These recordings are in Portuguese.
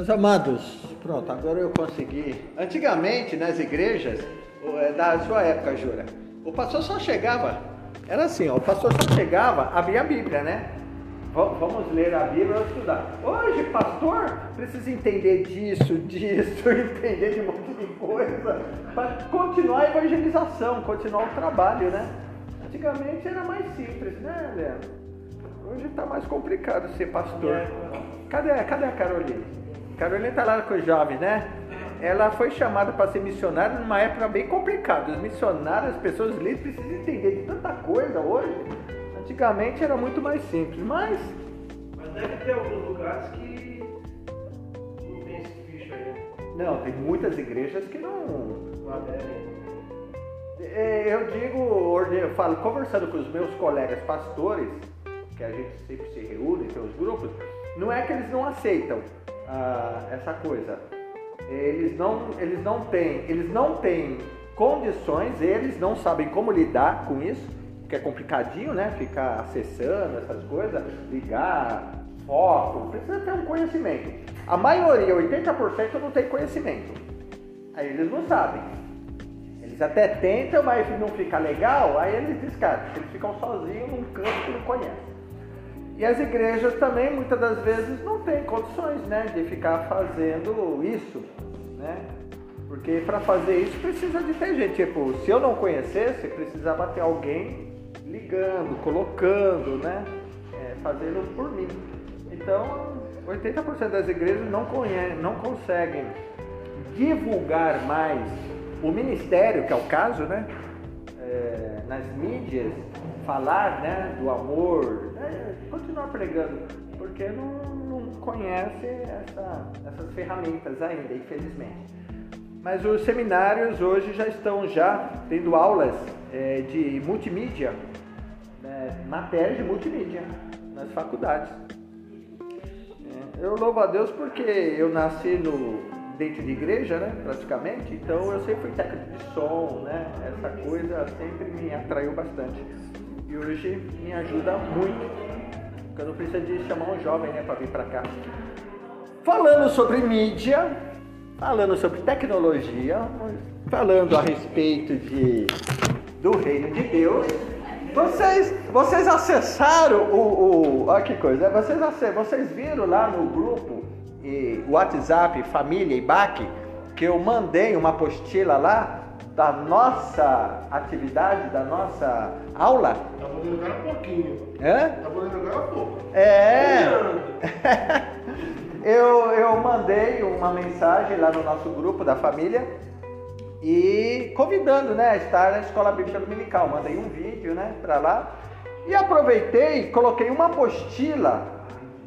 Meus amados, pronto, agora eu consegui. Antigamente, nas igrejas, é, da sua época, Jura, o pastor só chegava, era assim, ó, o pastor só chegava, abria a Bíblia, né? Vamos ler a Bíblia e estudar. Hoje, pastor, precisa entender disso, disso, entender de um monte de coisa, para continuar a evangelização, continuar o trabalho, né? Antigamente era mais simples, né, Leandro? Hoje está mais complicado ser pastor. Cadê, cadê a Carolina? Carolina está lá com os jovens, né? Ela foi chamada para ser missionária numa época bem complicada. Os missionários, as pessoas livres precisam entender de tanta coisa hoje. Antigamente era muito mais simples, mas. Mas deve ter alguns lugares que não tem esse bicho aí. Não, tem muitas igrejas que não. Não aderem. É, eu digo, eu falo, conversando com os meus colegas pastores, que a gente sempre se reúne, tem os grupos, não é que eles não aceitam ah, essa coisa. Eles não, eles não têm, eles não têm condições, eles não sabem como lidar com isso, que é complicadinho, né? Ficar acessando essas coisas, ligar, foco, precisa ter um conhecimento. A maioria, 80%, não tem conhecimento. Aí eles não sabem. Eles até tentam, mas não fica legal, aí eles descartam. Eles ficam sozinhos num canto que não conhecem. E as igrejas também, muitas das vezes, não têm condições né, de ficar fazendo isso. Né? Porque para fazer isso precisa de ter gente. Tipo, se eu não conhecesse, precisava ter alguém ligando, colocando, né? É, fazendo por mim. Então, 80% das igrejas não, conhecem, não conseguem divulgar mais o ministério, que é o caso, né? É, nas mídias, falar né, do amor, continuar pregando, porque não, não conhece essa, essas ferramentas ainda, infelizmente. Mas os seminários hoje já estão já tendo aulas é, de multimídia, né, matérias de multimídia nas faculdades. É, eu louvo a Deus porque eu nasci no, dentro de igreja, né, praticamente, então eu sempre fui técnico de som, né, essa coisa sempre me atraiu bastante e hoje me ajuda muito. Porque não preciso de chamar um jovem né, para vir para cá. Falando sobre mídia, falando sobre tecnologia, falando a respeito de, do reino de Deus. Vocês, vocês acessaram o, o. Olha que coisa, vocês, vocês viram lá no grupo e WhatsApp Família e Baque que eu mandei uma apostila lá da nossa atividade, da nossa aula. Tá podendo agora pouquinho. Hã? Tá podendo agora pouco. É. eu, eu mandei uma mensagem lá no nosso grupo da família e convidando, né, a estar na escola bíblica dominical. Mandei um vídeo, né, para lá e aproveitei, e coloquei uma apostila,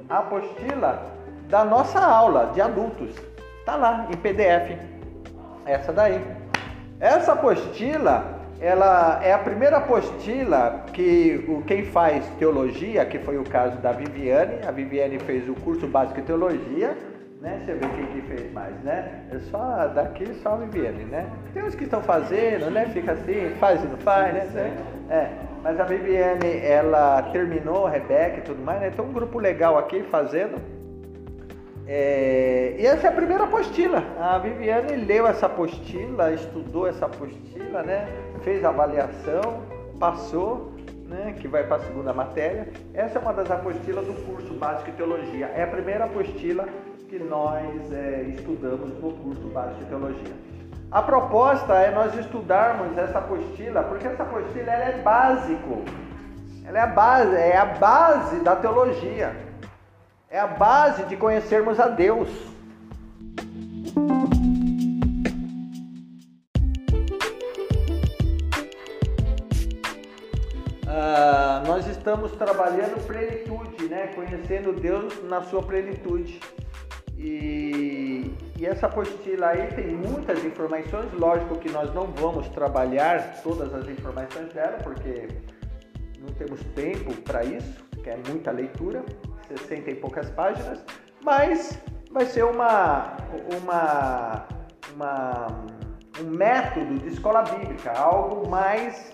a apostila da nossa aula de adultos. Tá lá em PDF. Essa daí. Essa apostila, ela é a primeira apostila que o, quem faz teologia, que foi o caso da Viviane, a Viviane fez o curso básico de teologia, né? Você vê quem que fez mais, né? É só daqui só a Viviane, né? Tem uns que estão fazendo, né? Fica assim, faz e não faz, né? É, mas a Viviane, ela terminou, Rebeca e tudo mais, né? Tem um grupo legal aqui fazendo. É, e essa é a primeira apostila. A Viviane leu essa apostila, estudou essa apostila, né? Fez a avaliação, passou, né? que vai para a segunda matéria. Essa é uma das apostilas do curso básico de teologia. É a primeira apostila que nós é, estudamos no curso básico de teologia. A proposta é nós estudarmos essa apostila, porque essa apostila ela é básico. Ela é a base, é a base da teologia. É a base de conhecermos a Deus. Estamos trabalhando plenitude, né? Conhecendo Deus na sua plenitude. E, e, essa apostila aí tem muitas informações. Lógico que nós não vamos trabalhar todas as informações dela, porque não temos tempo para isso, que é muita leitura. 60 e poucas páginas, mas vai ser uma, uma, uma, um método de escola bíblica, algo mais,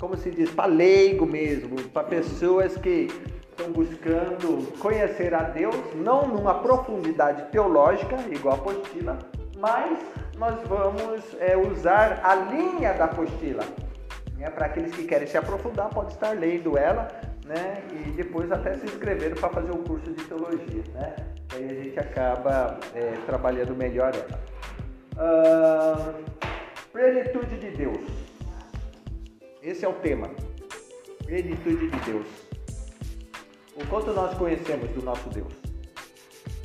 como se diz, para leigo mesmo, para pessoas que estão buscando conhecer a Deus, não numa profundidade teológica, igual a apostila, mas nós vamos é, usar a linha da apostila. Né? Para aqueles que querem se aprofundar, pode estar lendo ela né? e depois até se inscrever para fazer o curso de teologia. Né? Aí a gente acaba é, trabalhando melhor ela. Uh, plenitude de Deus. Esse é o tema. Plenitude de Deus. O quanto nós conhecemos do nosso Deus.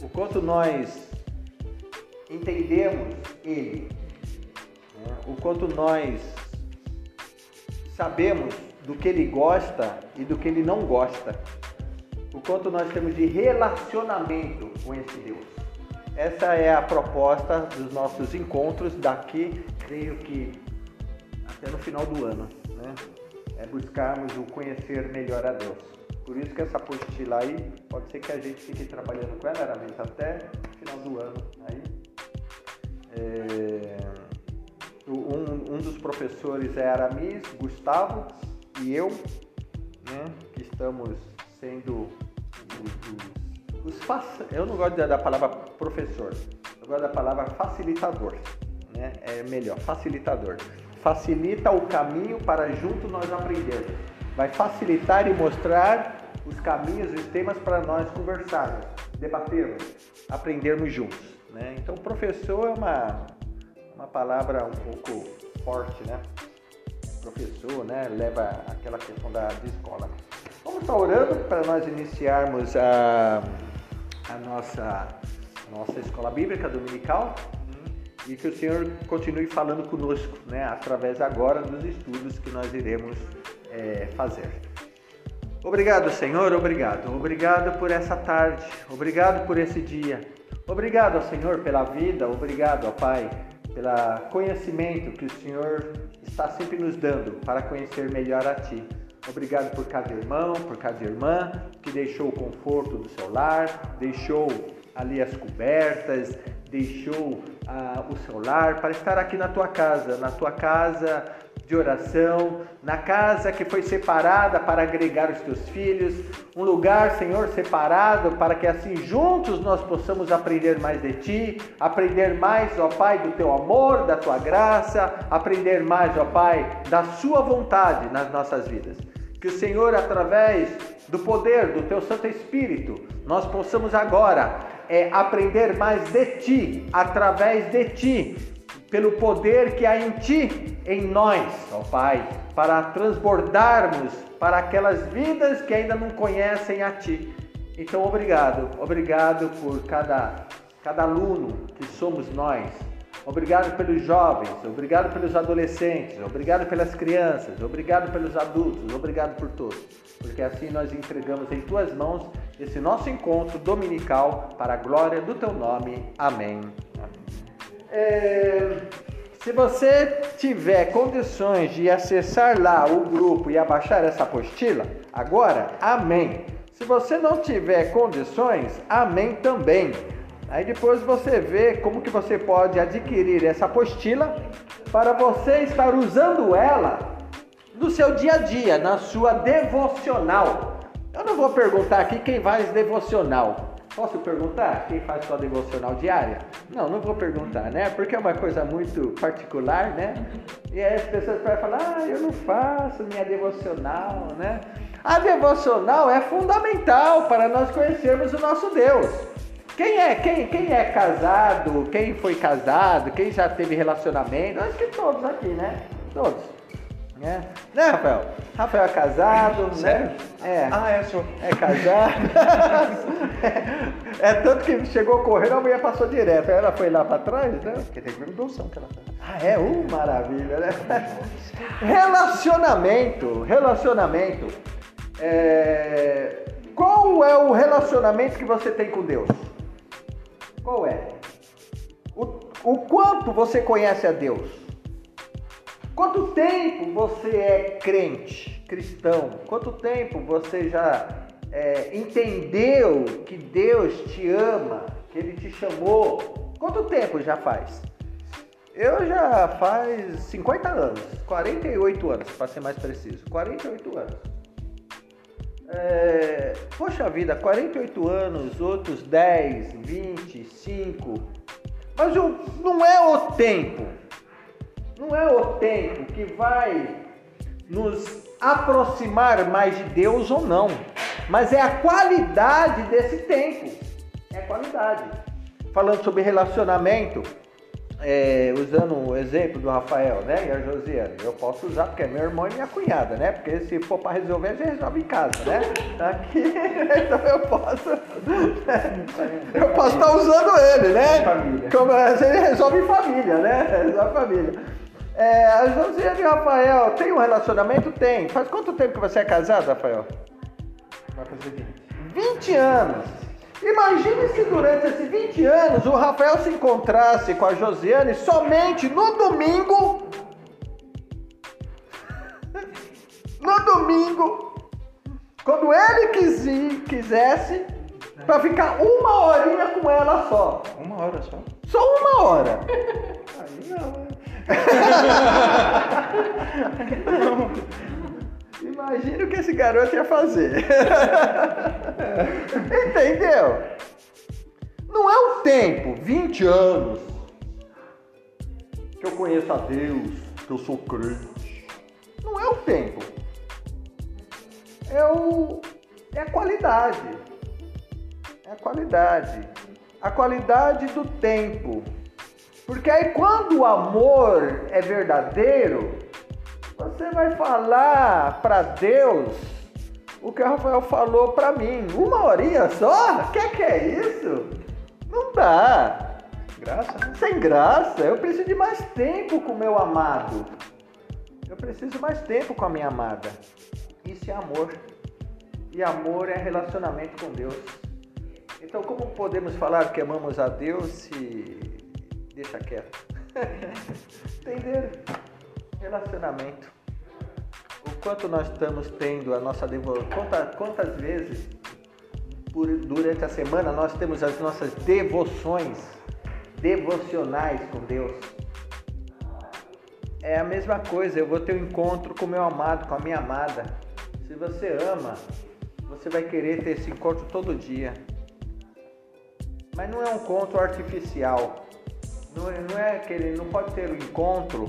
O quanto nós entendemos Ele. Né? O quanto nós sabemos do que Ele gosta e do que Ele não gosta. O quanto nós temos de relacionamento com esse Deus. Essa é a proposta dos nossos encontros daqui, creio que até no final do ano, né? É buscarmos o conhecer melhor a Deus. Por isso que essa apostila aí, pode ser que a gente fique trabalhando com ela, Aramis, até final do ano. Aí, é, um, um, dos professores é Aramis, Gustavo e eu, né, que estamos sendo os, os os eu não gosto da palavra professor, eu gosto da palavra facilitador, né? É melhor, facilitador. Facilita o caminho para junto nós aprendermos. Vai facilitar e mostrar os caminhos, os temas para nós conversarmos, debatermos, aprendermos juntos. Né? Então, professor é uma, uma palavra um pouco forte, né? Professor, né? Leva aquela questão da escola. Vamos estar orando para nós iniciarmos a a nossa, nossa escola bíblica dominical e que o Senhor continue falando conosco, né, através agora dos estudos que nós iremos é, fazer. Obrigado, Senhor, obrigado. Obrigado por essa tarde, obrigado por esse dia. Obrigado, Senhor, pela vida, obrigado, Pai, pelo conhecimento que o Senhor está sempre nos dando para conhecer melhor a Ti. Obrigado por cada irmão, por cada irmã que deixou o conforto do seu lar, deixou ali as cobertas, deixou ah, o seu lar para estar aqui na tua casa, na tua casa de oração, na casa que foi separada para agregar os teus filhos, um lugar, Senhor, separado para que assim juntos nós possamos aprender mais de ti, aprender mais, ó Pai, do teu amor, da tua graça, aprender mais, ó Pai, da sua vontade nas nossas vidas. Que o Senhor, através do poder do Teu Santo Espírito, nós possamos agora é, aprender mais de Ti, através de Ti, pelo poder que há em Ti, em nós, ó Pai, para transbordarmos para aquelas vidas que ainda não conhecem a Ti. Então, obrigado, obrigado por cada, cada aluno que somos nós Obrigado pelos jovens, obrigado pelos adolescentes, obrigado pelas crianças, obrigado pelos adultos, obrigado por todos. Porque assim nós entregamos em tuas mãos esse nosso encontro dominical para a glória do teu nome. Amém. É, se você tiver condições de acessar lá o grupo e abaixar essa apostila, agora, amém. Se você não tiver condições, amém também. Aí depois você vê como que você pode adquirir essa apostila para você estar usando ela no seu dia a dia, na sua devocional. Eu não vou perguntar aqui quem faz devocional. Posso perguntar quem faz sua devocional diária? Não, não vou perguntar, né? Porque é uma coisa muito particular, né? E aí as pessoas podem falar, ah, eu não faço minha devocional, né? A devocional é fundamental para nós conhecermos o nosso Deus. Quem é, quem, quem é casado, quem foi casado, quem já teve relacionamento, acho que todos aqui, né? Todos. Né? Né, Rafael? Rafael é casado, né? Sério? né? É. Ah, é, senhor. É casado. é, tanto que chegou correndo, a mulher passou direto. Ela foi lá pra trás, né? Porque tem que doação que ela faz. Ah, é? Uh, maravilha, né? relacionamento, relacionamento. É... Qual é o relacionamento que você tem com Deus? Qual é? O, o quanto você conhece a Deus? Quanto tempo você é crente, cristão? Quanto tempo você já é, entendeu que Deus te ama, que Ele te chamou? Quanto tempo já faz? Eu já faz 50 anos, 48 anos, para ser mais preciso, 48 anos. É, poxa vida, 48 anos, outros 10, 25. Mas o, não é o tempo, não é o tempo que vai nos aproximar mais de Deus ou não, mas é a qualidade desse tempo. É a qualidade. Falando sobre relacionamento, é, usando o exemplo do Rafael né, e a Josiane, eu posso usar porque é meu irmão e minha cunhada, né? Porque se for para resolver, a gente resolve em casa, né? Aqui, então eu posso. Eu posso estar usando ele, né? Como a gente resolve em família, né? Resolve em família. É, a Josiane e o Rafael, tem um relacionamento? Tem. Faz quanto tempo que você é casado, Rafael? Vai fazer 20. 20 anos. Imagine se durante esses 20 anos o Rafael se encontrasse com a Josiane somente no domingo. No domingo, quando ele quisi- quisesse, para ficar uma horinha com ela só. Uma hora só? Só uma hora. Aí não, né? Imagina o que esse garoto ia fazer. Entendeu? Não é o tempo, 20 anos, que eu conheço a Deus, que eu sou crente. Não é o tempo. É, o, é a qualidade. É a qualidade. A qualidade do tempo. Porque aí quando o amor é verdadeiro, você vai falar para Deus o que o Rafael falou para mim. Uma horinha só? Que que é isso? Não dá. Graça, né? Sem graça. Eu preciso de mais tempo com o meu amado. Eu preciso mais tempo com a minha amada. Isso é amor. E amor é relacionamento com Deus. Então, como podemos falar que amamos a Deus se deixa quieto? Entenderam? Relacionamento. O quanto nós estamos tendo a nossa devoção. Quantas, quantas vezes por- durante a semana nós temos as nossas devoções devocionais com Deus. É a mesma coisa, eu vou ter um encontro com meu amado, com a minha amada. Se você ama, você vai querer ter esse encontro todo dia. Mas não é um encontro artificial. Não é, não é aquele, não pode ter um encontro.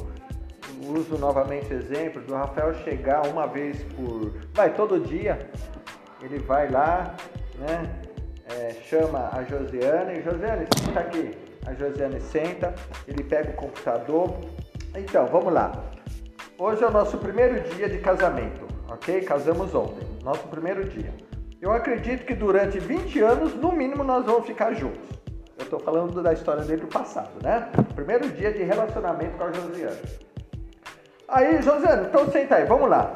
Uso novamente o exemplo do Rafael chegar uma vez por. Vai todo dia. Ele vai lá, né? é, chama a Josiane. Josiane, senta aqui. A Josiane senta, ele pega o computador. Então, vamos lá. Hoje é o nosso primeiro dia de casamento, ok? Casamos ontem, nosso primeiro dia. Eu acredito que durante 20 anos, no mínimo, nós vamos ficar juntos. Eu estou falando da história dele do passado, né? Primeiro dia de relacionamento com a Josiane. Aí, Josiane, então senta aí, vamos lá.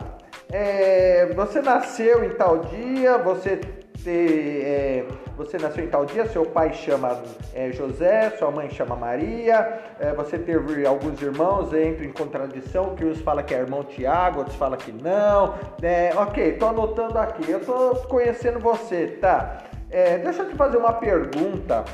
É, você nasceu em tal dia, você, te- é, você nasceu em tal dia, seu pai chama é, José, sua mãe chama Maria, é, você teve alguns irmãos, entra em contradição, que uns falam que é irmão Tiago, outros falam que não. É, ok, tô anotando aqui, eu tô conhecendo você, tá? É, deixa eu te fazer uma pergunta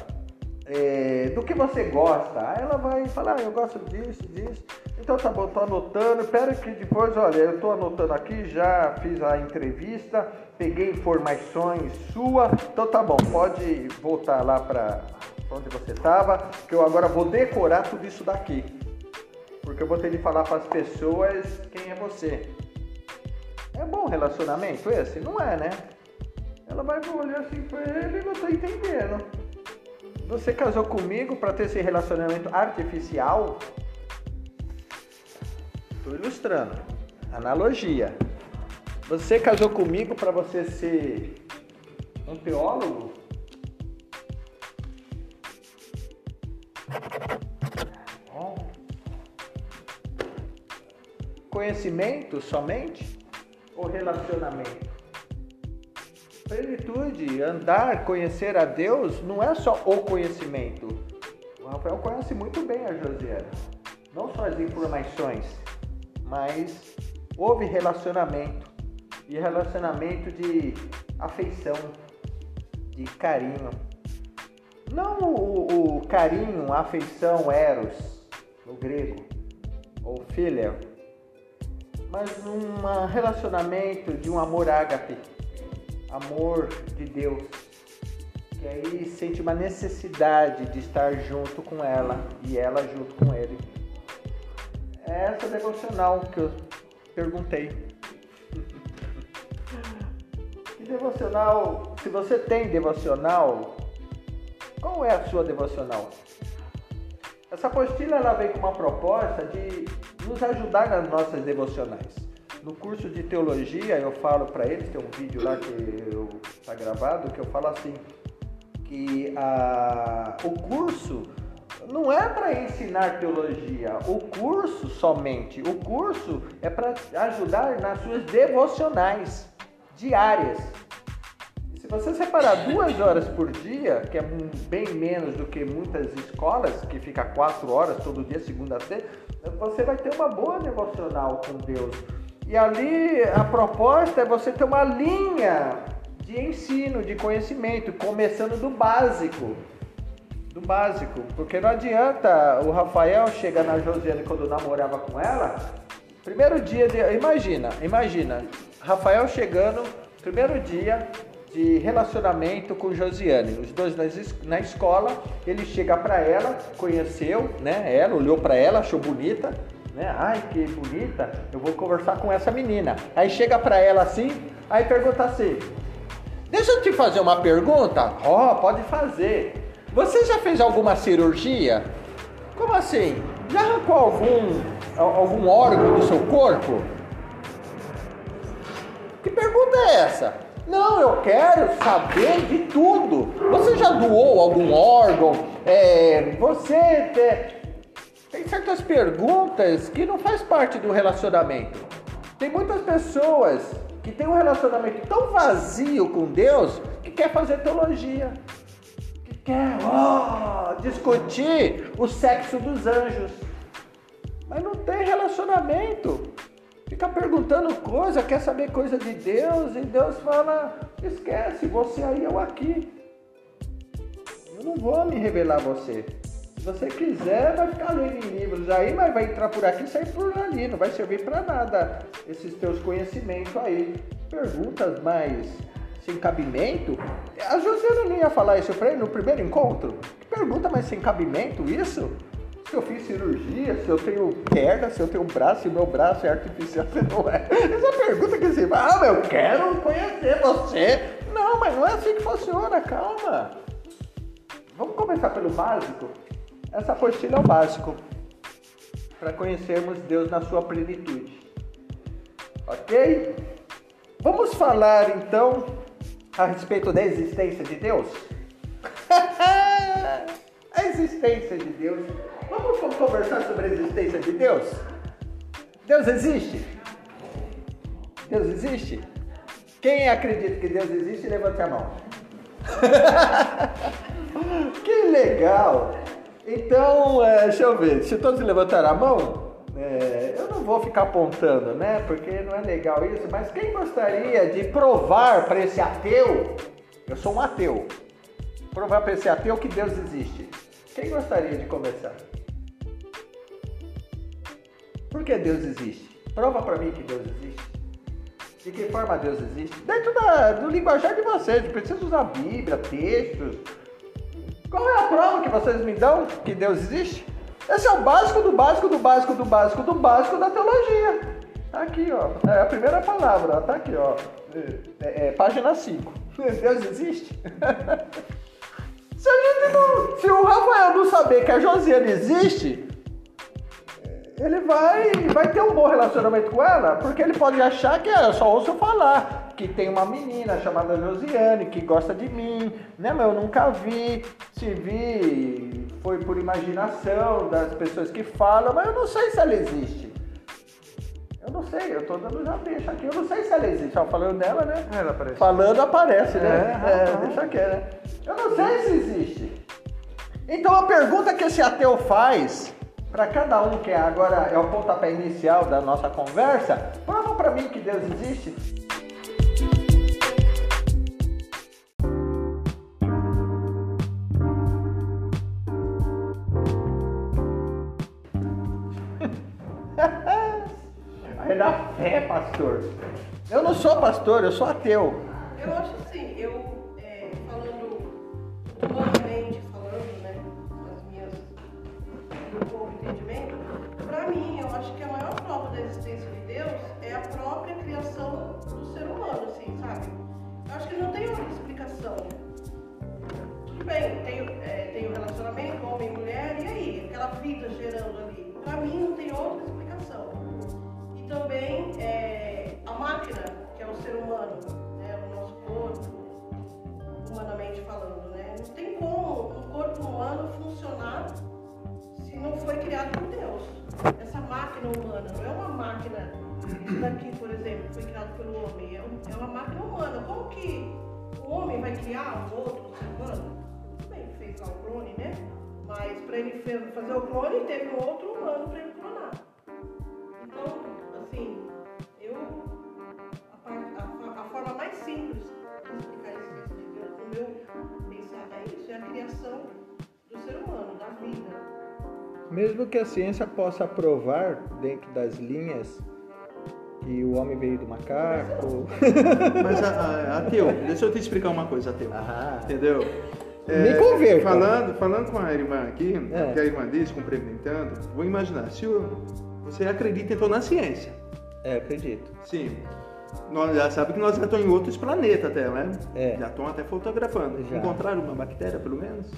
é, do que você gosta. Aí ela vai falar, ah, eu gosto disso, disso. Então tá bom, tô anotando. Espera que depois, olha, eu tô anotando aqui, já fiz a entrevista, peguei informações sua. Então tá bom, pode voltar lá para onde você estava, que eu agora vou decorar tudo isso daqui. Porque eu vou ter de falar para as pessoas quem é você. É bom relacionamento esse? Não é, né? Ela vai olhar assim pra ele e não tô entendendo. Você casou comigo para ter esse relacionamento artificial? Estou ilustrando. Analogia. Você casou comigo para você ser um teólogo? Conhecimento somente ou relacionamento? Plenitude, andar, conhecer a Deus não é só o conhecimento. O Rafael conhece muito bem a Josiane. Não só as informações, mas houve relacionamento. E relacionamento de afeição, de carinho. Não o, o carinho, a afeição, eros, no grego, ou philia, mas um relacionamento de um amor ágape amor de Deus, que aí sente uma necessidade de estar junto com ela e ela junto com ele. É essa devocional que eu perguntei. Que devocional, se você tem devocional, qual é a sua devocional? Essa apostila ela vem com uma proposta de nos ajudar nas nossas devocionais. No curso de teologia eu falo para eles, tem um vídeo lá que está gravado, que eu falo assim, que a, o curso não é para ensinar teologia, o curso somente, o curso é para ajudar nas suas devocionais diárias. Se você separar duas horas por dia, que é bem menos do que muitas escolas, que fica quatro horas todo dia, segunda a sexta, você vai ter uma boa devocional com Deus. E ali a proposta é você ter uma linha de ensino, de conhecimento, começando do básico. Do básico. Porque não adianta o Rafael chegar na Josiane quando namorava com ela. Primeiro dia de. Imagina, imagina. Rafael chegando, primeiro dia de relacionamento com Josiane. Os dois na escola, ele chega para ela, conheceu, né? Ela olhou para ela, achou bonita, né? Ai, que bonita. Eu vou conversar com essa menina. Aí chega para ela assim, aí pergunta assim: Deixa eu te fazer uma pergunta. Ó, oh, pode fazer. Você já fez alguma cirurgia? Como assim? Já arrancou algum, algum órgão do seu corpo? Que pergunta é essa? Não, eu quero saber de tudo. Você já doou algum órgão? É, você tem certas perguntas que não faz parte do relacionamento. Tem muitas pessoas que tem um relacionamento tão vazio com Deus que quer fazer teologia, que quer oh, discutir o sexo dos anjos, mas não tem relacionamento. Fica perguntando coisa, quer saber coisa de Deus e Deus fala: esquece, você aí eu aqui. Eu não vou me revelar a você. Você quiser, vai ficar lendo em livros aí, mas vai entrar por aqui e sair por ali. Não vai servir para nada esses teus conhecimentos aí. Perguntas mais sem cabimento? A Josiana não ia falar isso para ele no primeiro encontro? Pergunta mais sem cabimento isso? Se eu fiz cirurgia, se eu tenho perna, se eu tenho braço, se meu braço é artificial, se não é. Essa pergunta que você fala, ah, eu quero conhecer você. Não, mas não é assim que funciona, calma. Vamos começar pelo básico? Essa apostila é o básico para conhecermos Deus na sua plenitude. Ok? Vamos falar então a respeito da existência de Deus? a existência de Deus. Vamos conversar sobre a existência de Deus? Deus existe? Deus existe? Quem acredita que Deus existe, levante a mão. que legal! Então, é, deixa eu ver, se todos levantaram a mão, é, eu não vou ficar apontando, né? Porque não é legal isso, mas quem gostaria de provar para esse ateu, eu sou um ateu, provar para esse ateu que Deus existe? Quem gostaria de começar? Por que Deus existe? Prova para mim que Deus existe. De que forma Deus existe? Dentro da, do linguajar de vocês, precisa usar Bíblia, textos, qual é a prova que vocês me dão que Deus existe? Esse é o básico do básico do básico do básico do básico da teologia. Tá aqui, ó. É a primeira palavra. Tá aqui, ó. É, é, página 5. Deus existe? se, não, se o Rafael não saber que a Josiane existe, ele vai, vai ter um bom relacionamento com ela, porque ele pode achar que é, eu só ouço falar que tem uma menina chamada Josiane que gosta de mim, né? Mas eu nunca vi. Se vi, foi por imaginação das pessoas que falam, mas eu não sei se ela existe. Eu não sei, eu tô dando já deixa aqui, eu não sei se ela existe. Só falando dela, né? Ela aparece. Falando aparece, né? É, é, deixa quieto, né? Eu não sei se existe. Então a pergunta que esse ateu faz para cada um que é agora é o pontapé inicial da nossa conversa, prova para mim que Deus existe. Pastor. Eu não sou pastor, eu sou ateu. Eu acho assim, eu é, falando humanamente, falando, né, as minhas, do entendimento, pra mim, eu acho que a maior prova da existência de Deus é a própria criação do ser humano, assim, sabe? Eu acho que não tem outra explicação. Tudo bem, tem, é, tem o relacionamento homem e mulher, e aí? Aquela vida gerando ali. Pra mim, não tem outra explicação. E também é, a máquina, que é o ser humano, né, o nosso corpo, humanamente falando, né? Não tem como um corpo humano funcionar se não foi criado por Deus. Essa máquina humana não é uma máquina. Daqui, por exemplo, foi criado pelo homem. É, é uma máquina humana. Como que o homem vai criar um outro ser humano? Tudo bem, fez lá o clone, né? Mas para ele fazer o clone, teve um outro humano para ele ser humano, da vida. Mesmo que a ciência possa provar dentro das linhas que o homem veio do macaco. Mas, a, a, ateu, deixa eu te explicar uma coisa, ateu. Ah. Entendeu? Me converta. Falando, falando com a irmã aqui, É. que a irmã diz, complementando, vou imaginar, se o- você acredita então na ciência, É, acredito. sim. Nós já sabe que nós já estamos em outros planetas até, né? É. Já estão até fotografando. Já. Encontraram uma bactéria, pelo menos?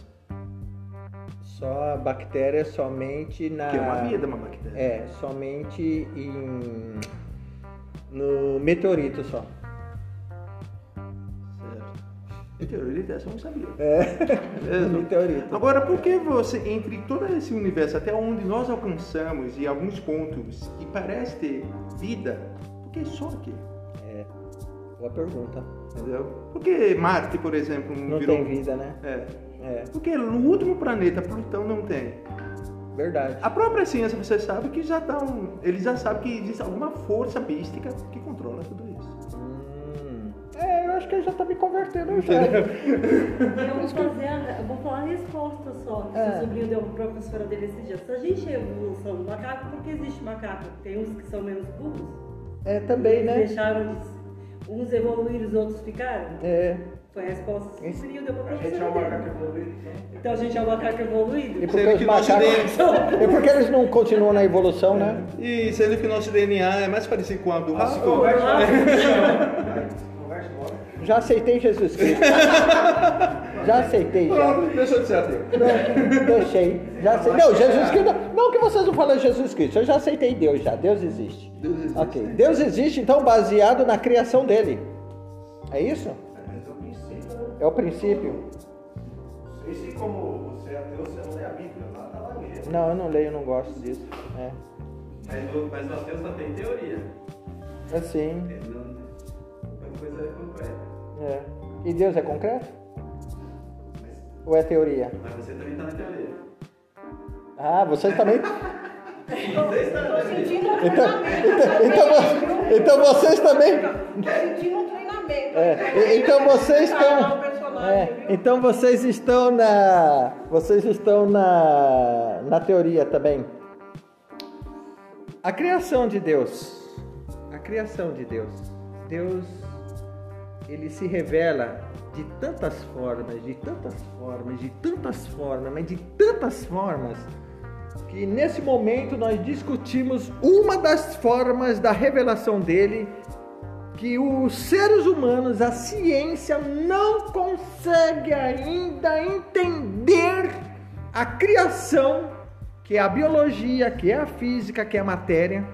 Só bactéria somente na. Que é uma vida, uma bactéria. É, somente em. no meteorito só. Certo. Meteorito, essa eu não sabia. É, Mesmo? meteorito. Agora, por que você, entre todo esse universo, até onde nós alcançamos e alguns pontos que parece ter vida, por que só aqui? É, boa pergunta. Entendeu? Por que Marte, por exemplo, não, Não virou... tem vida, né? É. É, Porque no último planeta, Plutão, não tem. verdade. A própria ciência, você sabe que já estão... Eles já sabem que existe alguma força mística que controla tudo isso. Hum, é, eu acho que ele já tá me convertendo já. Eu vou fazer, a, eu vou falar a resposta só, que É. seu sobrinho deu para a professora dele esses dias. Se a gente é a evolução do macaco, por que existe macaco? Tem uns que são menos burros? É, também, Eles né? deixaram de, uns evoluir, os outros ficaram? É. Foi a resposta deu para a gente é um macaco evoluído. então. Então a gente é um macaco evoluído? E porque Sendo os que nosso macacos. E porque eles não continuam na evolução, né? E sendo que o nosso DNA é mais parecido com a do Ah. Já aceitei Jesus Cristo. Já aceitei, já. Pronto, deixa de ser ateu. Pronto, deixei. Já aceitei. Não, Jesus Cristo. Não que vocês não falam Jesus Cristo. Eu já aceitei Deus já. Deus existe. Deus existe. Ok. Deus existe, então, baseado na criação dele. É isso? É o princípio. Não sei se como você é ateu, você não lê a Bíblia. Lá tá lá mesmo. Não, eu não leio, eu não gosto disso. É. Mas o, mas o ateu só tem teoria. Assim. Ele não. Uma coisa é concreta. É. E Deus é concreto? Mas, Ou é teoria? mas você também tá na teoria. Ah, vocês também. Você está na Tô teoria. sentindo um Então, então, vo- então vocês também. É, então vocês estão. é, viu? então vocês estão na. Vocês estão na, na teoria também. A criação de Deus. A criação de Deus. Deus, ele se revela de tantas formas, de tantas formas, de tantas formas, mas de tantas formas, que nesse momento nós discutimos uma das formas da revelação dele que os seres humanos, a ciência não consegue ainda entender a criação, que é a biologia, que é a física, que é a matéria.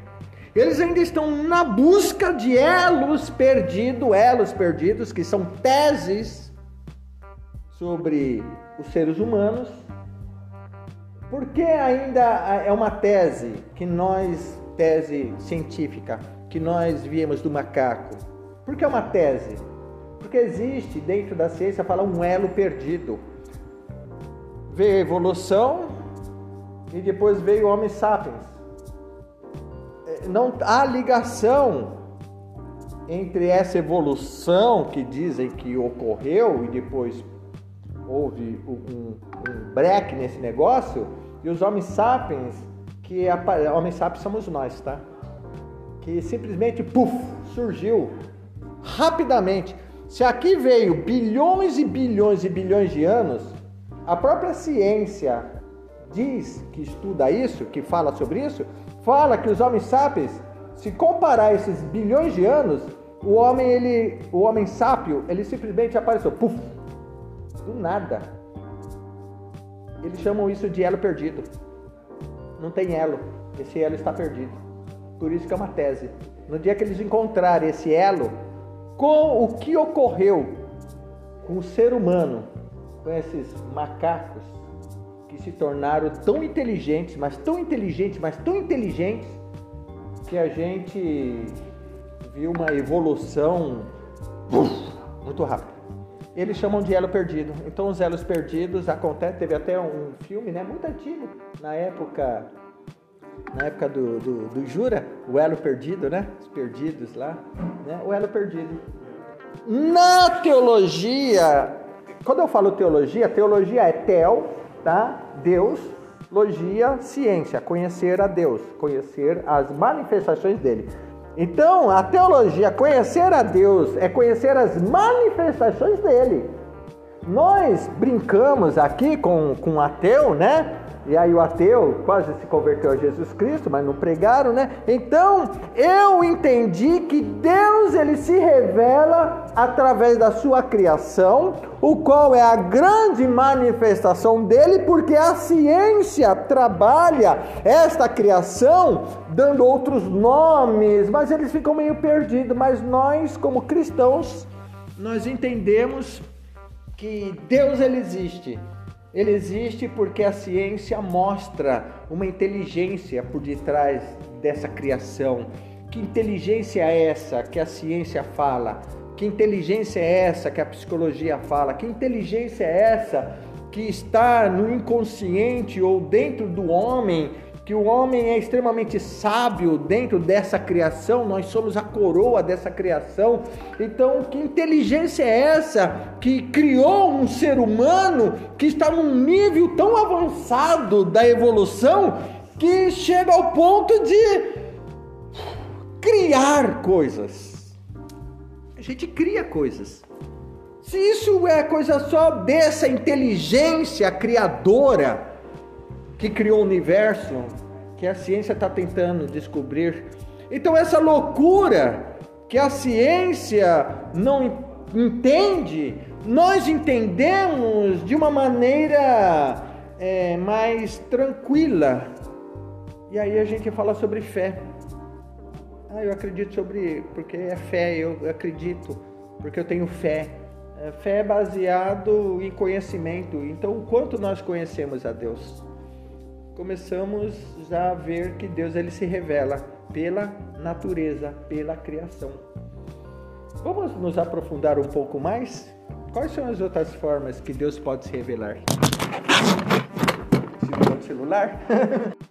Eles ainda estão na busca de elos perdidos, elos perdidos, que são teses sobre os seres humanos. Porque ainda é uma tese que nós, tese científica, que nós viemos do macaco. Por que é uma tese? Porque existe dentro da ciência fala um elo perdido. Veio a evolução e depois veio o Homo sapiens. É, Não há ligação entre essa evolução que dizem que ocorreu e depois houve um, um break nesse negócio e os homens sapiens que homens sapiens somos nós, tá? Que simplesmente puf, surgiu rapidamente. Se aqui veio bilhões e bilhões e bilhões de anos, a própria ciência diz que estuda isso, que fala sobre isso, fala que os homens sapiens, se comparar esses bilhões de anos, o homem ele, o homem sápio, ele simplesmente apareceu, puf, do nada. Eles chamam isso de elo perdido. Não tem elo. Esse elo está perdido. Por isso que é uma tese. No dia que eles encontrarem esse elo, com o que ocorreu com o ser humano, com esses macacos que se tornaram tão inteligentes, mas tão inteligentes, mas tão inteligentes, que a gente viu uma evolução muito rápida. Eles chamam de elo perdido. Então os elos perdidos acontece, teve até um filme, né, muito antigo, na época na época do, do, do, Jura, o elo perdido, né? Os perdidos lá, né? O elo perdido. Na teologia, quando eu falo teologia, teologia é tel, tá? Deus, logia, ciência, conhecer a Deus, conhecer as manifestações dele. Então, a teologia, conhecer a Deus, é conhecer as manifestações dele. Nós brincamos aqui com, com ateu, né? E aí o ateu quase se converteu a Jesus Cristo, mas não pregaram, né? Então, eu entendi que Deus ele se revela através da sua criação, o qual é a grande manifestação dele, porque a ciência trabalha esta criação dando outros nomes, mas eles ficam meio perdidos, mas nós como cristãos, nós entendemos que Deus ele existe ele existe porque a ciência mostra uma inteligência por detrás dessa criação. Que inteligência é essa que a ciência fala? Que inteligência é essa que a psicologia fala? Que inteligência é essa que está no inconsciente ou dentro do homem que o homem é extremamente sábio dentro dessa criação, nós somos a coroa dessa criação. Então, que inteligência é essa que criou um ser humano que está num nível tão avançado da evolução que chega ao ponto de criar coisas? A gente cria coisas. Se isso é coisa só dessa inteligência criadora, que criou o universo, que a ciência está tentando descobrir. Então, essa loucura que a ciência não entende, nós entendemos de uma maneira é, mais tranquila. E aí a gente fala sobre fé. Ah, eu acredito sobre. porque é fé, eu acredito, porque eu tenho fé. É, fé é baseado em conhecimento. Então, o quanto nós conhecemos a Deus? Começamos já a ver que Deus ele se revela pela natureza, pela criação. Vamos nos aprofundar um pouco mais? Quais são as outras formas que Deus pode se revelar? Se não celular?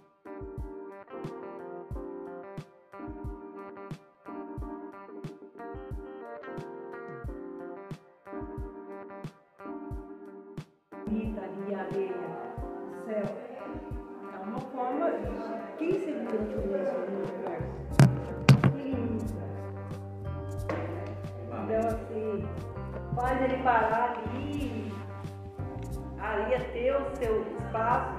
faz ele parar ali, ali é teu, seu espaço.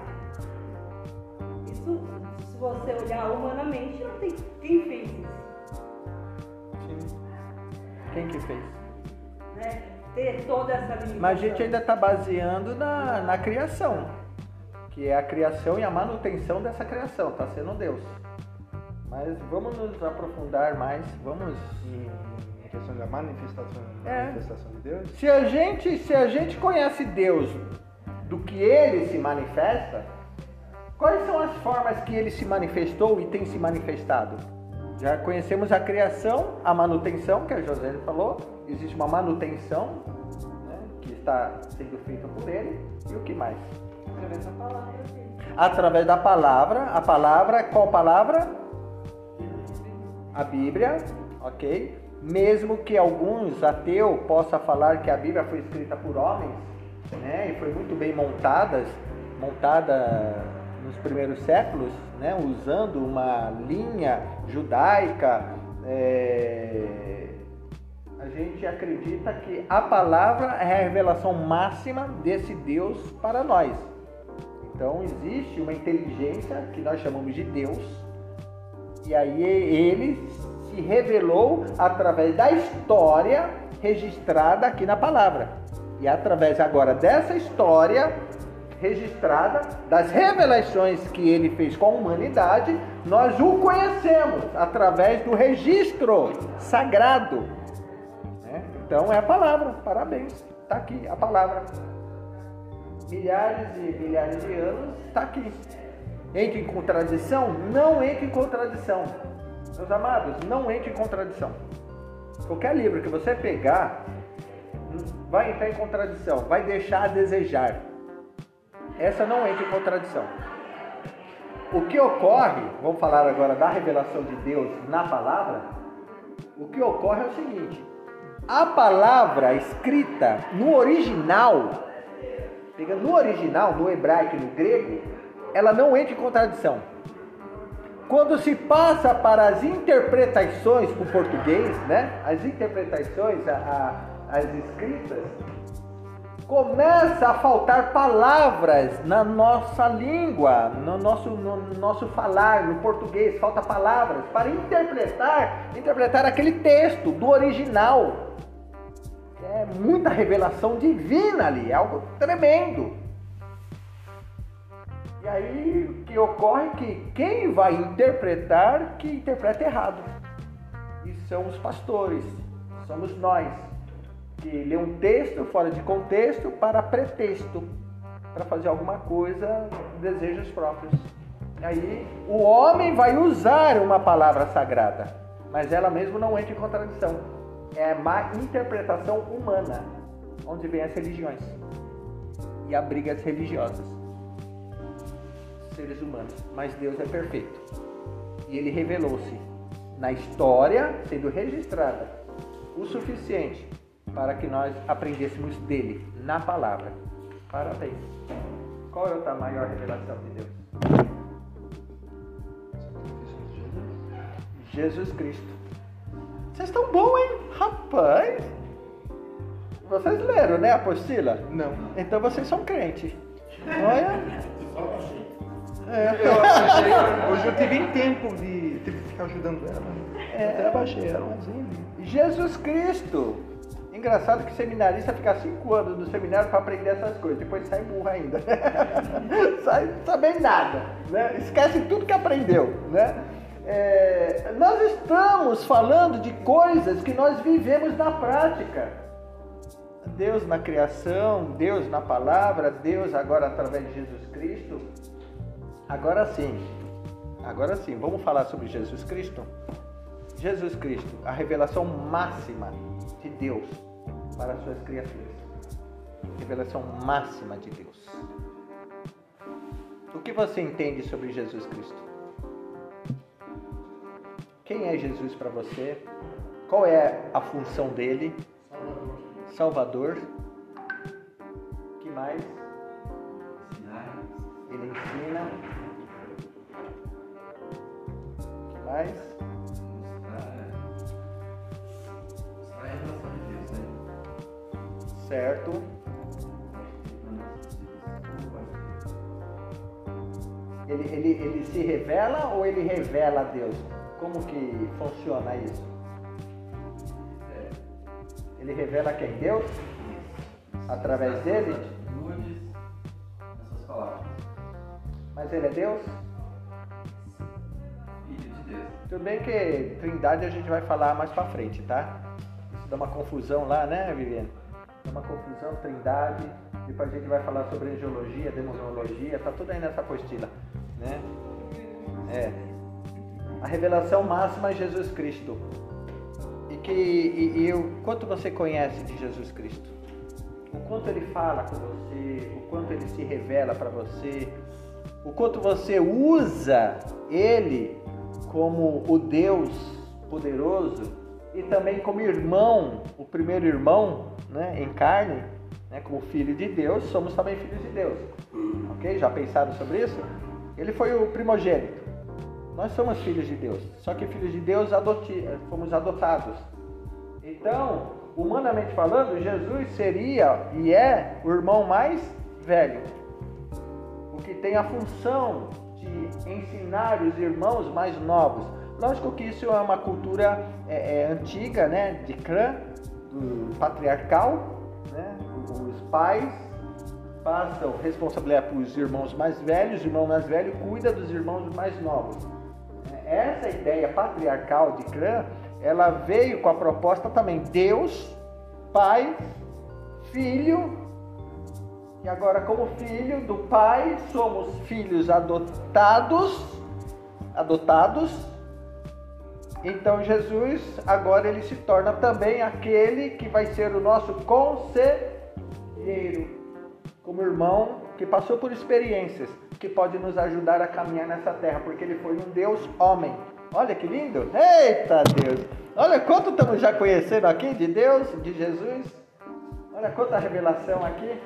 Isso, se você olhar humanamente, não tem quem fez isso. Quem que fez? Né? Ter toda essa limitação. Mas a gente ainda está baseando na, na criação, que é a criação e a manutenção dessa criação, está sendo Deus. Mas vamos nos aprofundar mais, vamos questão da manifestação, É. manifestação de Deus. Se a gente, se a gente conhece Deus do que ele se manifesta, quais são as formas que ele se manifestou e tem se manifestado? Já conhecemos a criação, a manutenção, que a José falou, existe uma manutenção né, que está sendo feita por ele, e o que mais? Através da palavra a palavra, qual palavra? A Bíblia, ok? mesmo que alguns ateus possam falar que a Bíblia foi escrita por homens, né, e foi muito bem montada, montada nos primeiros séculos, né, usando uma linha judaica, é, a gente acredita que a palavra é a revelação máxima desse Deus para nós. Então existe uma inteligência que nós chamamos de Deus, e aí ele se revelou através da história registrada aqui na palavra. E através agora dessa história registrada, das revelações que ele fez com a humanidade, nós o conhecemos através do registro sagrado. né? Então é a palavra, parabéns, está aqui a palavra. Milhares e milhares de anos, está aqui. Entra em contradição? Não entra em contradição. Meus amados, não entra em contradição. Qualquer livro que você pegar vai entrar em contradição, vai deixar a desejar. Essa não entra em contradição. O que ocorre, vamos falar agora da revelação de Deus na palavra. O que ocorre é o seguinte: a palavra escrita no original, no original, no hebraico e no grego, ela não entra em contradição. Quando se passa para as interpretações para o português, né? As interpretações, a, a, as escritas, começa a faltar palavras na nossa língua, no nosso, no nosso falar, no português, falta palavras para interpretar, interpretar aquele texto do original. É muita revelação divina ali, é algo tremendo. E aí o que ocorre é que quem vai interpretar, que interpreta errado. E são os pastores, somos nós, que lê um texto fora de contexto para pretexto, para fazer alguma coisa, desejos próprios. E aí o homem vai usar uma palavra sagrada, mas ela mesmo não entra em contradição. É má interpretação humana, onde vem as religiões e as brigas religiosas seres humanos, mas Deus é perfeito. E ele revelou-se na história, sendo registrada o suficiente para que nós aprendêssemos dele na palavra. Parabéns. Qual é a maior revelação de Deus? Jesus Cristo. Vocês estão bom, hein? Rapaz! Vocês leram, né, a apostila? Não. Então vocês são crentes. Olha. É. Hoje eu tive em tempo de, que ficar ajudando ela. É. Até abaixei ela, ele. Jesus Cristo. Engraçado que seminarista fica cinco anos no seminário para aprender essas coisas, depois sai burro ainda. sai sabendo nada, né? Esquece tudo que aprendeu, né? É, nós estamos falando de coisas que nós vivemos na prática. Deus na criação, Deus na palavra, Deus agora através de Jesus Cristo. Agora sim, agora sim, vamos falar sobre Jesus Cristo? Jesus Cristo, a revelação máxima de Deus para as suas criaturas. Revelação máxima de Deus. O que você entende sobre Jesus Cristo? Quem é Jesus para você? Qual é a função dele? Salvador. que mais? Ele ensina. que mais? Certo. Ele, ele, ele se revela ou ele revela a Deus? Como que funciona isso? Ele revela quem? Deus? Através dele? Atitudes, nessas palavras. Mas ele é Deus? Filho de Deus. Tudo bem que Trindade a gente vai falar mais pra frente, tá? Isso dá uma confusão lá, né, Viviane? Dá uma confusão, Trindade. Depois a gente vai falar sobre angiologia, demonologia, tá tudo aí nessa apostila, né? É. A revelação máxima é Jesus Cristo. E que e, e o quanto você conhece de Jesus Cristo? O quanto ele fala com você, o quanto ele se revela para você, o quanto você usa ele como o Deus poderoso e também como irmão, o primeiro irmão, né, em carne, né, como filho de Deus, somos também filhos de Deus. Ok? Já pensaram sobre isso? Ele foi o primogênito. Nós somos filhos de Deus. Só que filhos de Deus adoti fomos adotados. Então, humanamente falando, Jesus seria e é o irmão mais velho, o que tem a função de ensinar os irmãos mais novos. Lógico que isso é uma cultura é, é, antiga, né, de clã, do patriarcal, né? Os pais passam responsabilidade para os irmãos mais velhos, o irmão mais velho cuida dos irmãos mais novos. Essa ideia patriarcal de clã, ela veio com a proposta também Deus, Pai, Filho, e agora como filho do Pai, somos filhos adotados, adotados. Então Jesus agora ele se torna também aquele que vai ser o nosso conselheiro, como irmão que passou por experiências, que pode nos ajudar a caminhar nessa terra, porque ele foi um Deus homem. Olha que lindo! Eita Deus! Olha quanto estamos já conhecendo aqui de Deus, de Jesus. Olha quanta revelação aqui.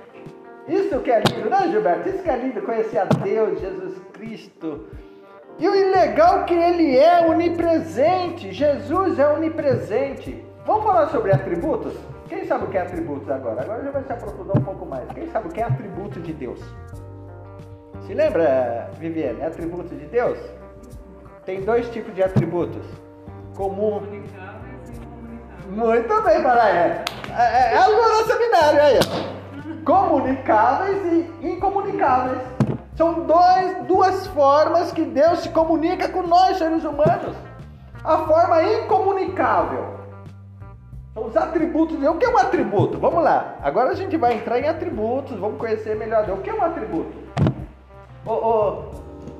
Isso que é lindo, né, Gilberto? Isso que é lindo, conhecer a Deus, Jesus Cristo. E o legal que ele é onipresente. Jesus é onipresente. Vamos falar sobre atributos? Quem sabe o que é atributos agora? Agora já vai se aprofundar um pouco mais. Quem sabe o que é atributo de Deus? Se lembra, Viviane, atributo de Deus? Tem dois tipos de atributos. Comum. Muito bem, Paraé. É, é, é algo no seminário aí. Comunicáveis e incomunicáveis. São dois, duas formas que Deus se comunica com nós, seres humanos. A forma incomunicável são os atributos. O que é um atributo? Vamos lá. Agora a gente vai entrar em atributos, vamos conhecer melhor. O que é um atributo? Ô, ô,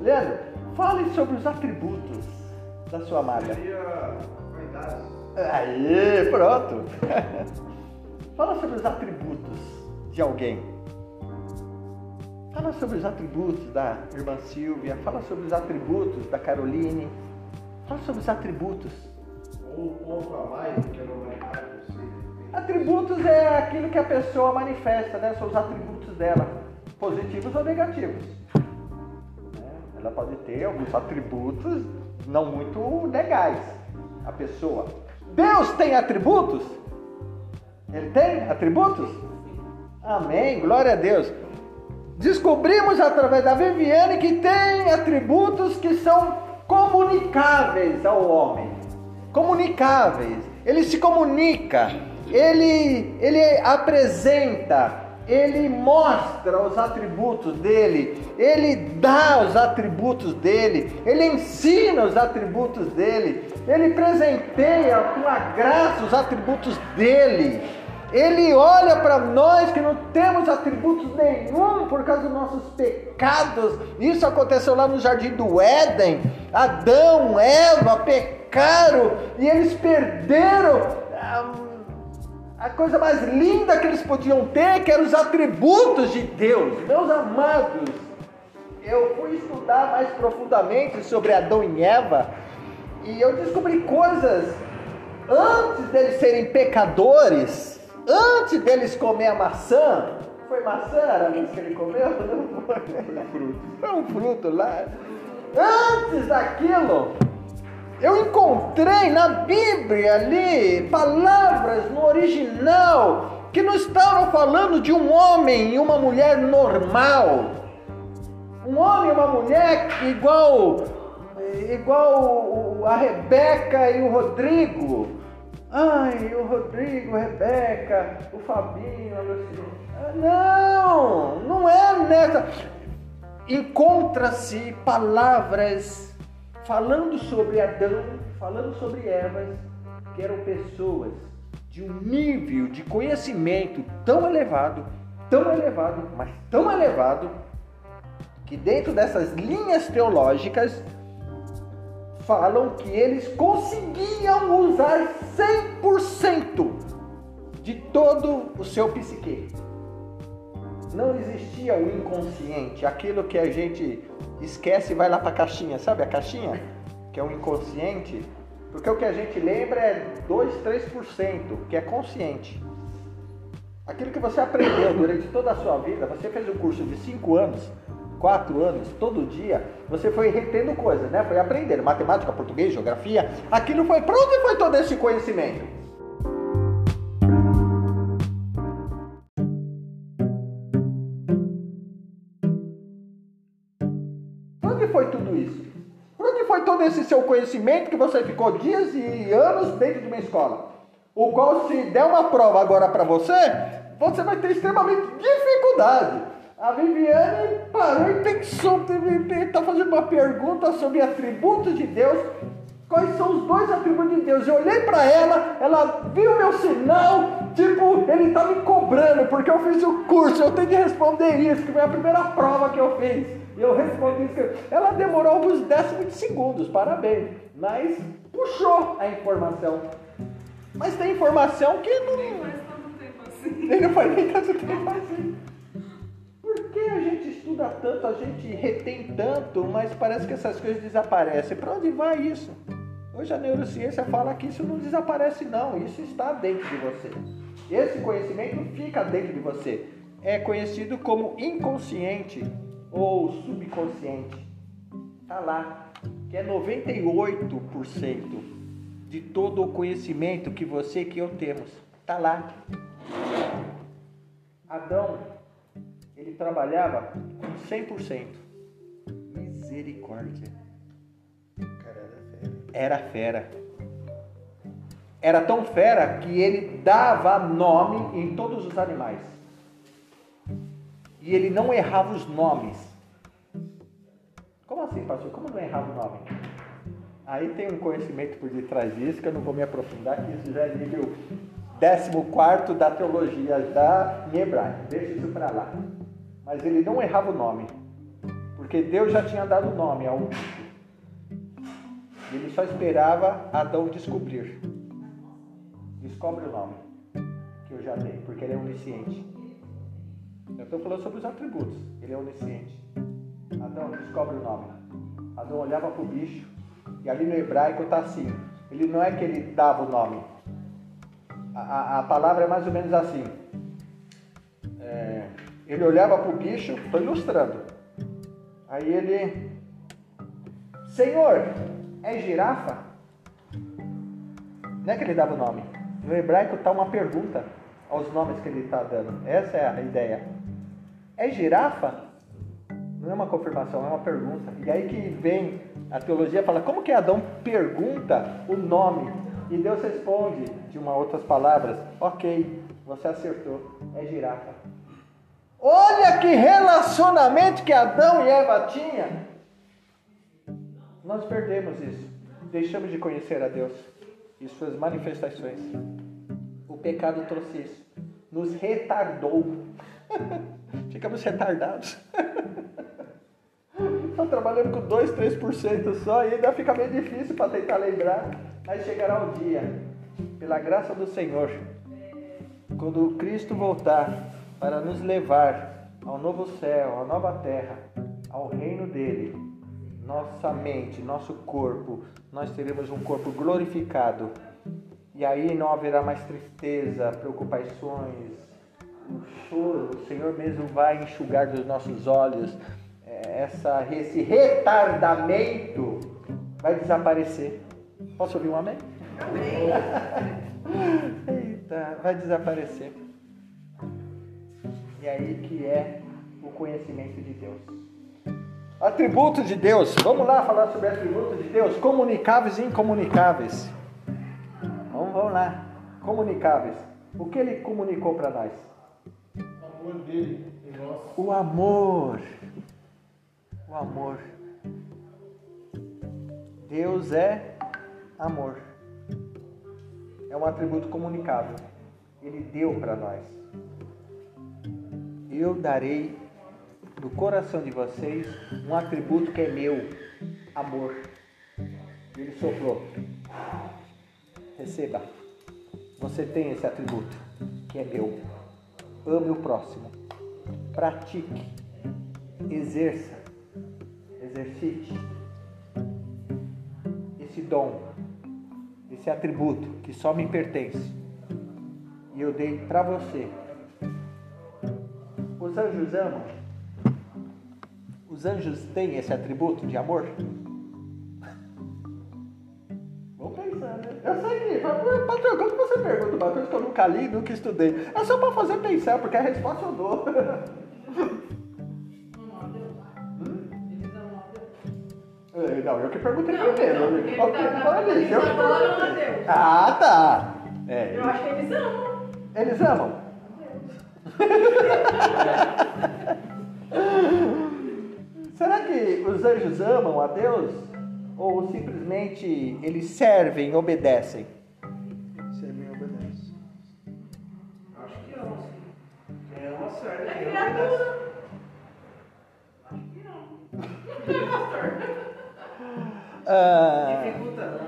Leandro, fale sobre os atributos da sua. Seria qualidades. Aí, pronto. Fala sobre os atributos de alguém. Fala sobre os atributos da irmã Silvia. Fala sobre os atributos da Caroline. Fala sobre os atributos. Ou um pouco a mais do que a normalidade. Atributos é aquilo que a pessoa manifesta, né? São os atributos dela, positivos ou negativos. Ela pode ter alguns atributos não muito legais. A pessoa. Deus tem atributos? Ele tem atributos? Amém, glória a Deus. Descobrimos através da Viviane que tem atributos que são comunicáveis ao homem. Comunicáveis. Ele se comunica, ele, ele apresenta, ele mostra os atributos dele, ele dá os atributos dele, ele ensina os atributos dele, ele presenteia com a graça os atributos dele. Ele olha para nós que não temos atributos nenhum por causa dos nossos pecados. Isso aconteceu lá no jardim do Éden. Adão, Eva pecaram e eles perderam a, coisa mais linda que eles podiam ter, que eram os atributos de Deus. Meus amados, eu fui estudar mais profundamente sobre Adão e Eva e eu descobri coisas antes deles serem pecadores antes deles comer a maçã, foi maçã era que ele comeu? Não foi. Foi um fruto. Foi um fruto lá. Antes daquilo, eu encontrei na Bíblia ali palavras no original que não estavam falando de um homem e uma mulher normal. Um homem e uma mulher igual igual a Rebeca e o Rodrigo Ai, o Rodrigo, a Rebeca, o Fabinho, a Luciana. Ah, não, não é nessa. Encontra-se palavras falando sobre Adão, falando sobre Eva, que eram pessoas de um nível de conhecimento tão elevado, tão elevado, mas tão elevado, que dentro dessas linhas teológicas falam que eles conseguiam usar 100% de todo o seu psique. Não existia o inconsciente, aquilo que a gente esquece e vai lá para a caixinha, sabe a caixinha? Que é o inconsciente. Porque o que a gente lembra é 2, 3%, que é consciente. Aquilo que você aprendeu durante toda a sua vida, você fez um curso de 5 anos, quatro anos, todo dia, você foi retendo coisas, né? Foi aprendendo matemática, português, geografia. Aquilo foi. Para onde foi todo esse conhecimento? Todo esse seu conhecimento que você ficou dias e anos dentro de uma escola, o qual se der uma prova agora para você, você vai ter extremamente dificuldade. A Viviane parou e pensou, está fazendo uma pergunta sobre atributos de Deus. Quais são os dois atributos de Deus? Eu olhei para ela, ela viu meu sinal, tipo, ele está me cobrando porque eu fiz o curso, eu tenho que responder isso, que foi a primeira prova que eu fiz. Eu respondi isso. Ela demorou alguns décimos de segundos, parabéns. Mas puxou a informação. Mas tem informação que não. Faz tanto tempo assim. Ele não faz nem tanto tempo assim. Por que a gente estuda tanto, a gente retém tanto, mas parece que essas coisas desaparecem? Para onde vai isso? Hoje a neurociência fala que isso não desaparece, não. Isso está dentro de você. Esse conhecimento fica dentro de você. É conhecido como inconsciente ou subconsciente. Está lá. Que é 98% de todo o conhecimento que você e que eu temos. Está lá. Adão, ele trabalhava com 100%. Misericórdia. Cara, era fera. Era fera. Era tão fera que ele dava nome em todos os animais. E ele não errava os nomes. Como assim, pastor? Como não errava o nome? Aí tem um conhecimento por detrás disso que eu não vou me aprofundar, que isso já é nível 14 da teologia em hebraico. Deixa isso para lá. Mas ele não errava o nome. Porque Deus já tinha dado o nome ao bicho. Ele só esperava Adão descobrir. Descobre o nome que eu já dei, porque ele é onisciente. Eu estou falando sobre os atributos. Ele é onisciente. Adão, descobre o nome. Adão olhava para o bicho, e ali no hebraico está assim. Ele não é que ele dava o nome. A, a, a palavra é mais ou menos assim. É, ele olhava para o bicho, estou ilustrando. Aí ele. Senhor, é girafa? Não é que ele dava o nome. No hebraico está uma pergunta aos nomes que ele está dando. Essa é a ideia. É girafa? Não é uma confirmação, é uma pergunta. E aí que vem a teologia fala, como que Adão pergunta o nome? E Deus responde, de uma outras palavras, ok, você acertou, é girafa. Olha que relacionamento que Adão e Eva tinham. Nós perdemos isso. Deixamos de conhecer a Deus e suas manifestações. O pecado trouxe isso. Nos retardou. Ficamos retardados. Estou trabalhando com 2, 3% só e ainda fica meio difícil para tentar lembrar. Mas chegará o dia, pela graça do Senhor, quando Cristo voltar para nos levar ao novo céu, à nova terra, ao reino dele, nossa mente, nosso corpo, nós teremos um corpo glorificado. E aí não haverá mais tristeza, preocupações, o choro. O Senhor mesmo vai enxugar dos nossos olhos essa, esse retardamento vai desaparecer. Posso ouvir um amém? Eita, vai desaparecer. E aí que é o conhecimento de Deus. Atributos de Deus. Vamos lá falar sobre atributos de Deus. Comunicáveis e incomunicáveis. Vamos, vamos lá. Comunicáveis. O que ele comunicou para nós? Amor dele em nós. O amor. O amor. Deus é amor. É um atributo comunicável. Ele deu para nós. Eu darei do coração de vocês um atributo que é meu, amor. Ele soprou. Receba. Você tem esse atributo que é meu. Ame o próximo. Pratique. Exerça. Exercite esse dom, esse atributo que só me pertence. E eu dei para você. Os anjos amam. Os anjos têm esse atributo de amor? Eu sei que, pastor, quando você pergunta coisa que eu nunca li, nunca estudei, é só para fazer pensar, porque a resposta eu dou. Deus. É. Não, eu que perguntei Não, primeiro. não, porque ele tá- tá- eu- eles eu- adoram a Deus. Ah, tá. É, Eu acho que eles amam. eles amam. Será que os anjos amam a Deus? Ou simplesmente eles servem, obedecem? Você me obedece. Acho que sim. É uma série. É que criatura. Acho que não. Ah, Dificulta,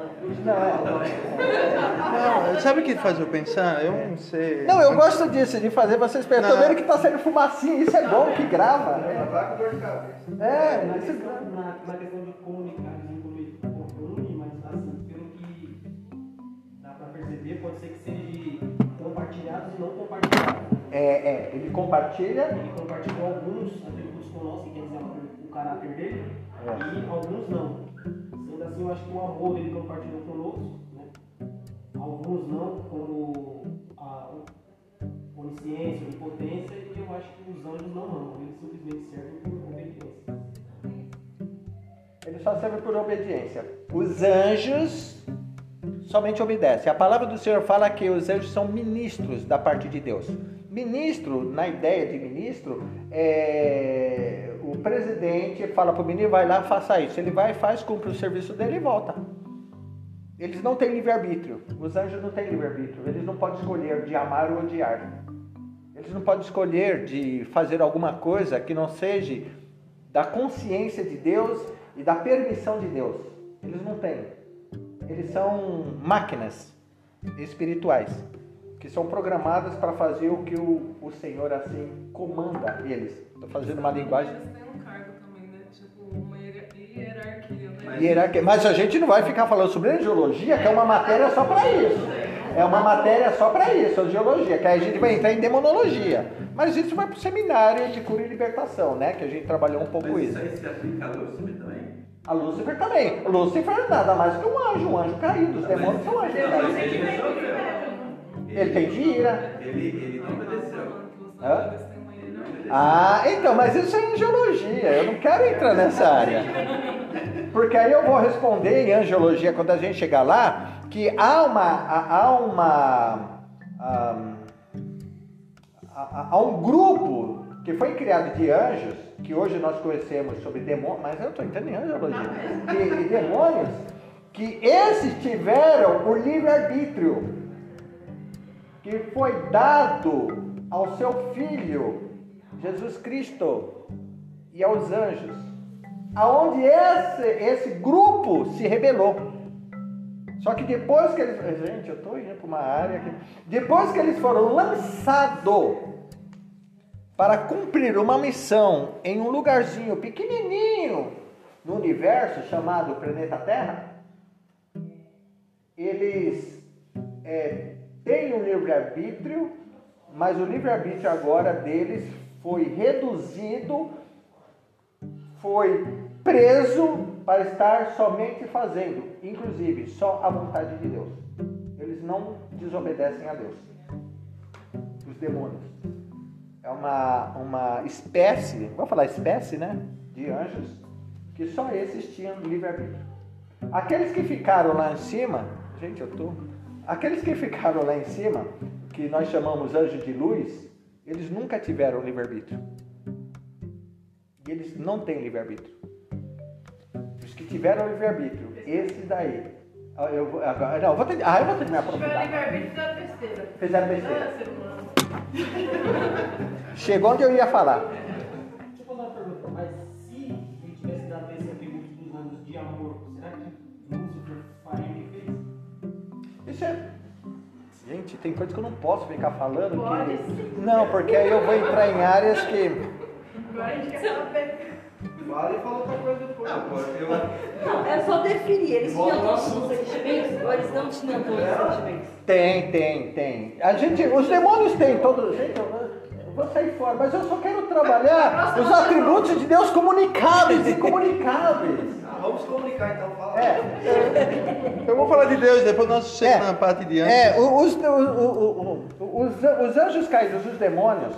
não. não, é. Não, sabe o que faz eu pensar? Eu não sei. Não, eu gosto disso, de fazer vocês pensar. Tô Não. vendo que tá saindo fumacinha, isso é bom, que grava. Ela vai com dor de cabeça. É, isso questão, é, é, ele compartilha. Ele compartilhou alguns atributos conosco, que quer dizer o, o caráter dele, É. e alguns não. Sendo assim, eu acho que o amor ele compartilhou conosco, né? Alguns não, como a onisciência, onipotência, e eu acho que os anjos não amam, eles simplesmente servem por obediência. Ele só serve por obediência. Os anjos somente obedecem. A palavra do Senhor fala que os anjos são ministros da parte de Deus. Ministro, na ideia de ministro, é o presidente fala para o menino, vai lá, faça isso. Ele vai, faz, cumpre o serviço dele e volta. Eles não têm livre-arbítrio. Os anjos não têm livre-arbítrio. Eles não podem escolher de amar ou odiar. Eles não podem escolher de fazer alguma coisa que não seja da consciência de Deus e da permissão de Deus. Eles não têm. Eles são máquinas espirituais que são programadas para fazer o que o, o Senhor assim comanda eles. Estou fazendo uma linguagem. Eles têm um cargo também, né? Tipo, uma hier- hierarquia, né? Mas- Hierarquia. Mas a gente não vai ficar falando sobre angiologia, que é uma matéria só para isso. É uma matéria só para isso, angiologia, que aí a gente vai entrar em demonologia. Mas isso vai para o seminário de cura e libertação, né? Que a gente trabalhou um pouco Mas isso. isso aí se aplica a Lúcifer também? A Lúcifer também. Lúcifer nada mais que um anjo, um anjo caído. Os demônios são anjos caídos. Ele. Ele tem ira. Ele, ele não obedeceu. Hã? Não. Ah, então, mas isso é angiologia. Eu não quero entrar nessa área. Porque aí eu vou responder em angiologia quando a gente chegar lá que há uma há uma há, um grupo que foi criado de anjos que hoje nós conhecemos sobre demônios, mas eu estou entrando em angiologia, de, de demônios que esses tiveram o livre arbítrio que foi dado ao seu filho Jesus Cristo e aos anjos, aonde esse, esse grupo se rebelou. Só que depois que eles. Gente, eu estou indo para uma área que. Depois que eles foram lançados para cumprir uma missão em um lugarzinho pequenininho no universo chamado planeta Terra, eles é, têm um livre-arbítrio, mas o livre-arbítrio agora deles foi reduzido, foi preso para estar somente fazendo, inclusive só a vontade de Deus. Eles não desobedecem a Deus. Os demônios. É uma, uma espécie, vou falar espécie, né? De anjos, que só esses tinham livre-arbítrio. Aqueles que ficaram lá em cima, gente, eu tô. Aqueles que ficaram lá em cima, que nós chamamos anjos de luz, eles nunca tiveram livre-arbítrio. E eles não têm livre-arbítrio. Os que tiveram livre-arbítrio, esses daí. ah, Eu, vou- agora, não, eu vou ter, ah, eu vou ter que me aprofundar. livre-arbítrio, dá besteira. Fizeram besteira. Chegou onde eu ia falar. Tem coisas que eu não posso ficar falando. Pode que... sim. Não, porque aí eu vou entrar em áreas que. Agora a gente quer saber. Fala e fala outra coisa depois. Não, eu, Não, é só definir. Eles tinham todos os sentimentos ou eles não tinham todos os sentimentos? Tem, tem, tem. A gente, os demônios têm todos. Gente, eu vou- eu vou sair fora, mas eu só quero trabalhar os atributos de Deus comunicáveis e comunicáveis. Vamos comunicar então, fala. É, Eu vou falar de Deus, depois nós chegamos É. na parte de antes. é os, o- o- o- os, os anjos caídos, os demônios,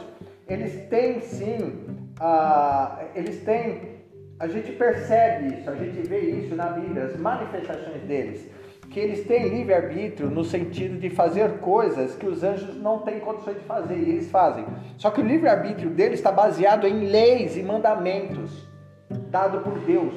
eles têm sim, ah, eles têm a gente percebe isso, a gente vê isso na Bíblia, as manifestações deles, que eles têm livre-arbítrio no sentido de fazer coisas que os anjos não têm condições de fazer e eles fazem. Só que o livre-arbítrio deles está baseado em leis e mandamentos dado por Deus,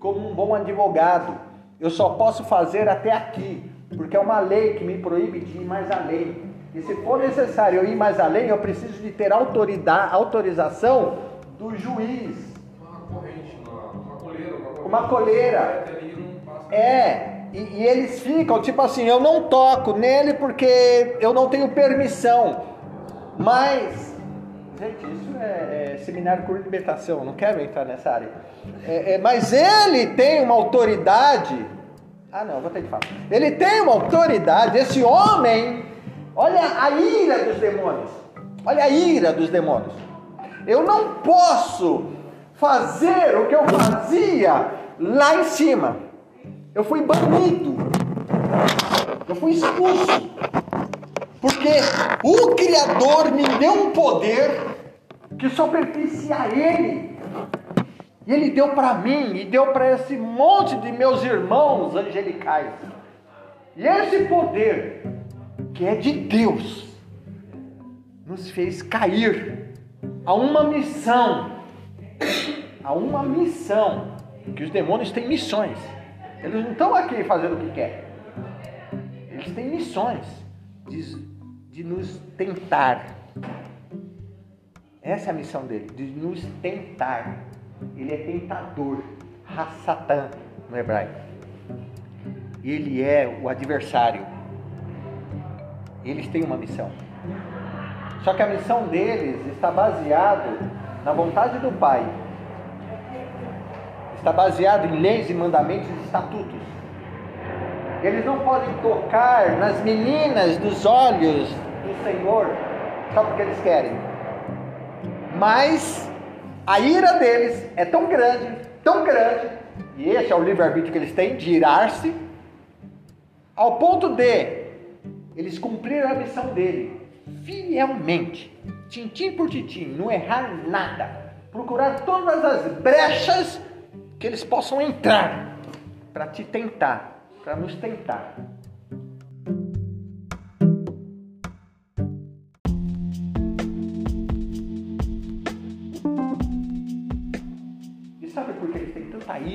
como um bom advogado. Eu só posso fazer até aqui, porque é uma lei que me proíbe de ir mais além. E se for necessário eu ir mais além, eu preciso de ter autoridade, autorização do juiz. Uma corrente, uma, coleira. Uma, coleira. É, e, e eles ficam tipo assim: eu não toco nele porque eu não tenho permissão. Mas, gente, isso é, é seminário por libertação, não quero entrar nessa área. É, é, mas ele tem uma autoridade. Ah, não, vou ter que falar. Ele tem uma autoridade, esse homem. Olha a ira dos demônios. Olha a ira dos demônios. Eu não posso fazer o que eu fazia lá em cima. Eu fui banido. Eu fui expulso. Porque o Criador me deu um poder que só pertencia a Ele. E Ele deu para mim e deu para esse monte de meus irmãos angelicais. E esse poder, que é de Deus, nos fez cair a uma missão. A uma missão. Que os demônios têm missões. Eles não estão aqui fazendo o que querem. Eles têm missões de, de nos tentar. Essa é a missão dele, de nos tentar. Ele é tentador, Hassatan no hebraico. Ele é o adversário. Eles têm uma missão. Só que a missão deles está baseado na vontade do Pai. Está baseado em leis e mandamentos e estatutos. Eles não podem tocar nas meninas dos olhos Senhor só porque eles querem. Mas a ira deles é tão grande, tão grande, e esse é o livre-arbítrio que eles têm de irar-se, ao ponto de eles cumprirem a missão dele fielmente, tintim por tintim, não errar nada, procurar todas as brechas que eles possam entrar para te tentar, para nos tentar.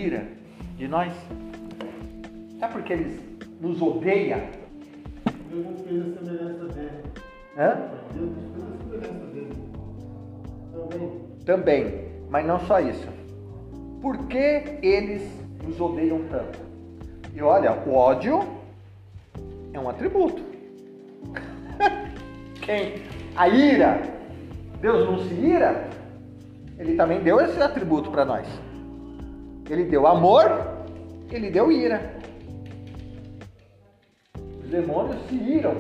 Têm tanta ira de nós? Sabe por que eles nos odeiam? Deus não fez a semelhança dele. Hã? Deus fez a semelhança dele. Também. Também, mas não só isso. Por que eles nos odeiam tanto? E olha, o ódio é um atributo. Quem? A ira. Deus não se ira? Ele também deu esse atributo para nós. Ele deu amor, ele deu ira. Os demônios se iram.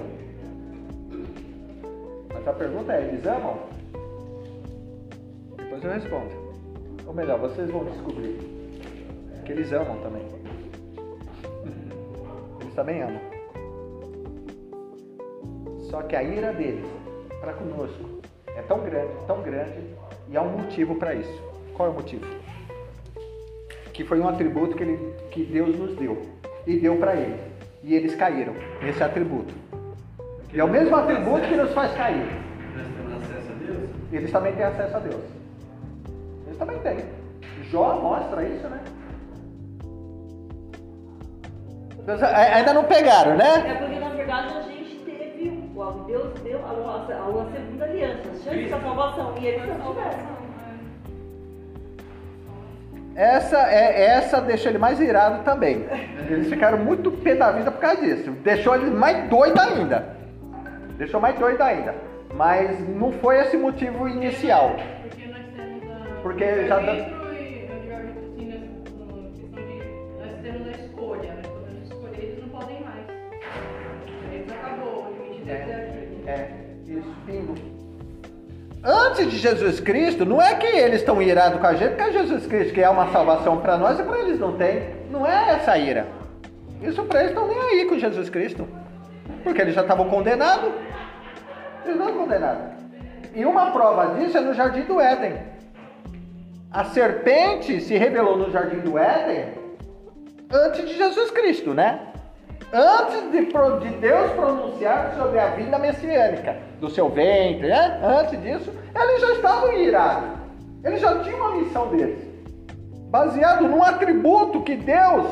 Mas a pergunta é: eles amam? Depois eu respondo. Ou melhor, vocês vão descobrir que eles amam também. Eles também amam. Só que a ira deles para conosco é tão grande, tão grande, e há um motivo para isso. Qual é o motivo? Que foi um atributo que, ele, que Deus nos deu e deu para eles. E eles caíram nesse atributo. E é o mesmo atributo que nos faz cair. Nós temos acesso a Deus? Eles também têm acesso a Deus. Eles também têm. Jó mostra isso, né? Deus- a- Ainda não pegaram, né? É porque na verdade a gente teve, Deus deu a nossa a uma segunda aliança, chance da salvação, e eles não tiveram. Essa é essa deixou ele mais irado também. Eles ficaram muito pé da vida por causa disso. Deixou ele mais doido ainda. Deixou mais doido ainda. Mas não foi esse motivo inicial. Porque nós temos a. Porque já dá- Dentro eu digo nessa questão de. Nós temos a escolha, nós podemos escolher, eles não podem mais. Eles acabou, o limite deles aqui. É, Antes de Jesus Cristo, não é que eles estão irados com a gente, porque é Jesus Cristo que é uma salvação para nós e para eles não tem. Não é essa ira. Isso para eles estão nem aí com Jesus Cristo. Porque eles já estavam condenados. Eles não condenados. E uma prova disso é no Jardim do Éden. A serpente se revelou no jardim do Éden antes de Jesus Cristo, né? Antes de, de Deus pronunciar sobre a vinda messiânica do seu ventre, né? Antes disso, eles já estavam irados. Eles já tinham uma missão deles. Baseado num atributo que Deus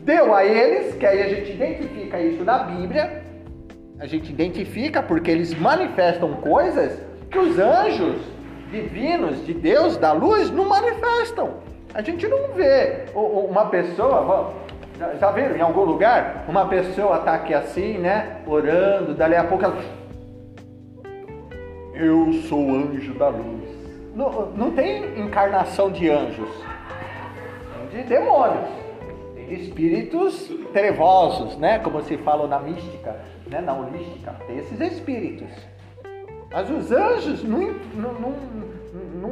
deu a eles, que aí a gente identifica isso na Bíblia. A gente identifica porque eles manifestam coisas que os anjos divinos de Deus, da luz, não manifestam. A gente não vê uma pessoa, já, já viram em algum lugar? Uma pessoa tá aqui assim, né? Orando, dali a pouco ela. Eu sou anjo da luz. Não, não tem encarnação de anjos, de demônios, tem espíritos trevosos, né? Como se fala na mística, né? na holística, tem esses espíritos. Mas os anjos não, não, não, não,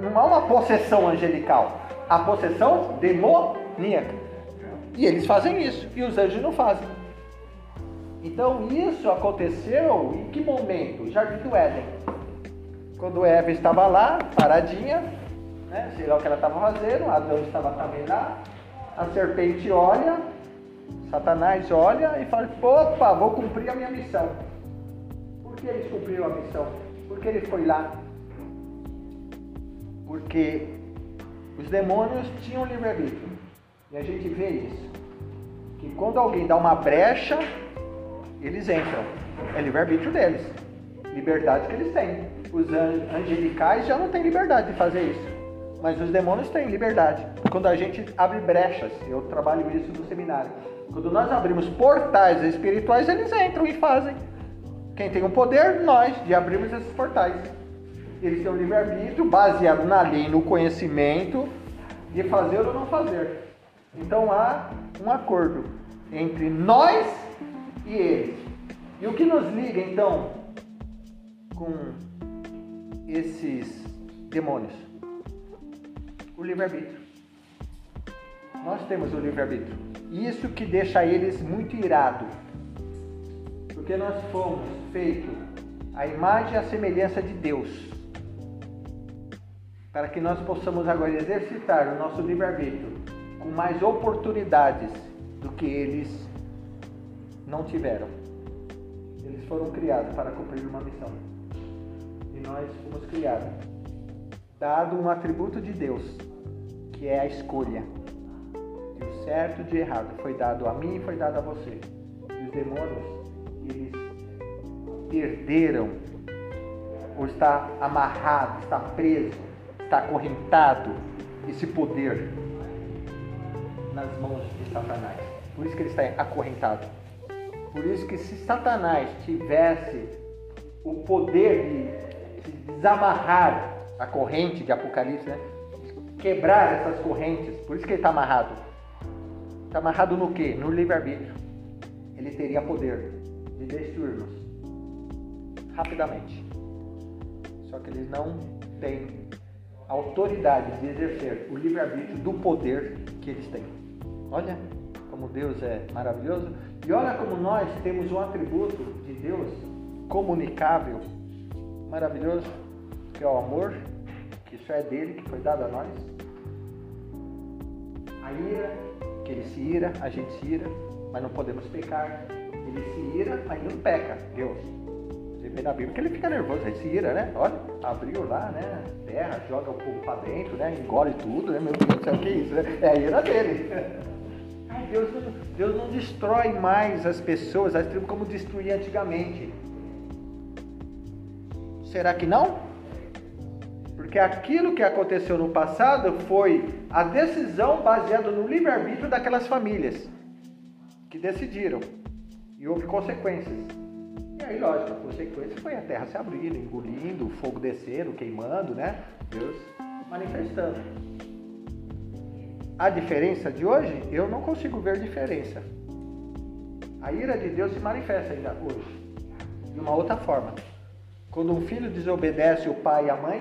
não há uma possessão angelical, há possessão demoníaca. E eles fazem isso, e os anjos não fazem. Então isso aconteceu em que momento? Jardim do Éden. Quando Eva estava lá, paradinha, né? sei lá o que ela estava fazendo, Adão estava também lá, a serpente olha, Satanás olha e fala, opa, vou cumprir a minha missão. Por que eles cumpriram a missão? Porque ele foi lá. Porque os demônios tinham livre-arbítrio. E a gente vê isso. Que quando alguém dá uma brecha, eles entram. É livre-arbítrio deles. Liberdade que eles têm. Os an- angelicais já não têm liberdade de fazer isso. Mas os demônios têm liberdade. Quando a gente abre brechas, eu trabalho isso no seminário. Quando nós abrimos portais espirituais, eles entram e fazem. Quem tem o poder? Nós, de abrirmos esses portais. Eles têm o livre-arbítrio baseado na lei, no conhecimento de fazer ou não fazer. Então há um acordo entre nós e eles. E o que nos liga então com esses demônios? O livre-arbítrio. Nós temos o livre-arbítrio. Isso que deixa eles muito irados. Porque nós fomos feitos à imagem e à semelhança de Deus. Para que nós possamos agora exercitar o nosso livre-arbítrio com mais oportunidades do que eles não tiveram. Eles foram criados para cumprir uma missão. E nós fomos criados, dado um atributo de Deus, que é a escolha. E o certo de errado foi dado a mim e foi dado a você. E os demônios, eles perderam, ou está amarrado, está preso, está acorrentado esse poder nas mãos de Satanás. Por isso que ele está acorrentado. Por isso que se Satanás tivesse o poder de, de desamarrar a corrente de Apocalipse, né? quebrar essas correntes, por isso que ele está amarrado. Está amarrado no quê? No livre-arbítrio. Ele teria poder de destruir-nos rapidamente. Só que eles não têm autoridade de exercer o livre-arbítrio do poder que eles têm. Olha como Deus é maravilhoso. E olha como nós temos um atributo de Deus comunicável, maravilhoso, que é o amor, que só é dele, que foi dado a nós. A ira, que ele se ira, a gente se ira, mas não podemos pecar. Ele se ira, mas não peca. Deus. Você vê na Bíblia que ele fica nervoso, ele se ira, né? Olha, abriu lá, né? Terra, joga o povo pra dentro, né? Engole tudo, né? Meu Deus do céu, o que é isso? Né? É a ira dele. Deus, não, Deus não destrói mais as pessoas, as tribos como destruía antigamente. Será que não? Porque aquilo que aconteceu no passado foi a decisão baseada no livre-arbítrio daquelas famílias que decidiram. E houve consequências. E aí, lógico, a consequência foi a terra se abrindo, engolindo, o fogo descendo, queimando, né? Deus manifestando. A diferença de hoje, eu não consigo ver diferença. A ira de Deus se manifesta ainda hoje, de uma outra forma. Quando um filho desobedece o pai e a mãe,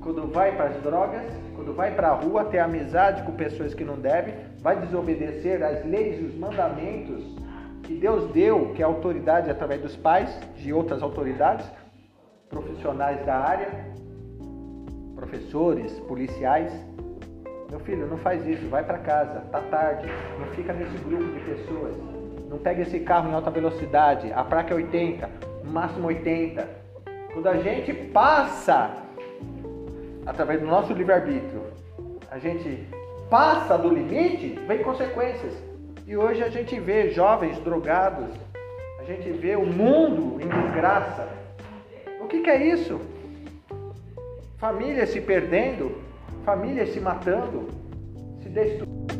quando vai para as drogas, quando vai para a rua ter amizade com pessoas que não devem, vai desobedecer as leis e os mandamentos que Deus deu, que é autoridade através dos pais, de outras autoridades, profissionais da área, professores, policiais. Meu filho, não faz isso, vai para casa, tá tarde, não fica nesse grupo de pessoas. Não pega esse carro em alta velocidade, a placa é 80, no máximo 80. Quando a gente passa através do nosso livre-arbítrio, a gente passa do limite, vem consequências. E hoje a gente vê jovens drogados, a gente vê o mundo em desgraça. O que, que é isso? Famílias se perdendo, famílias se matando, se destruindo.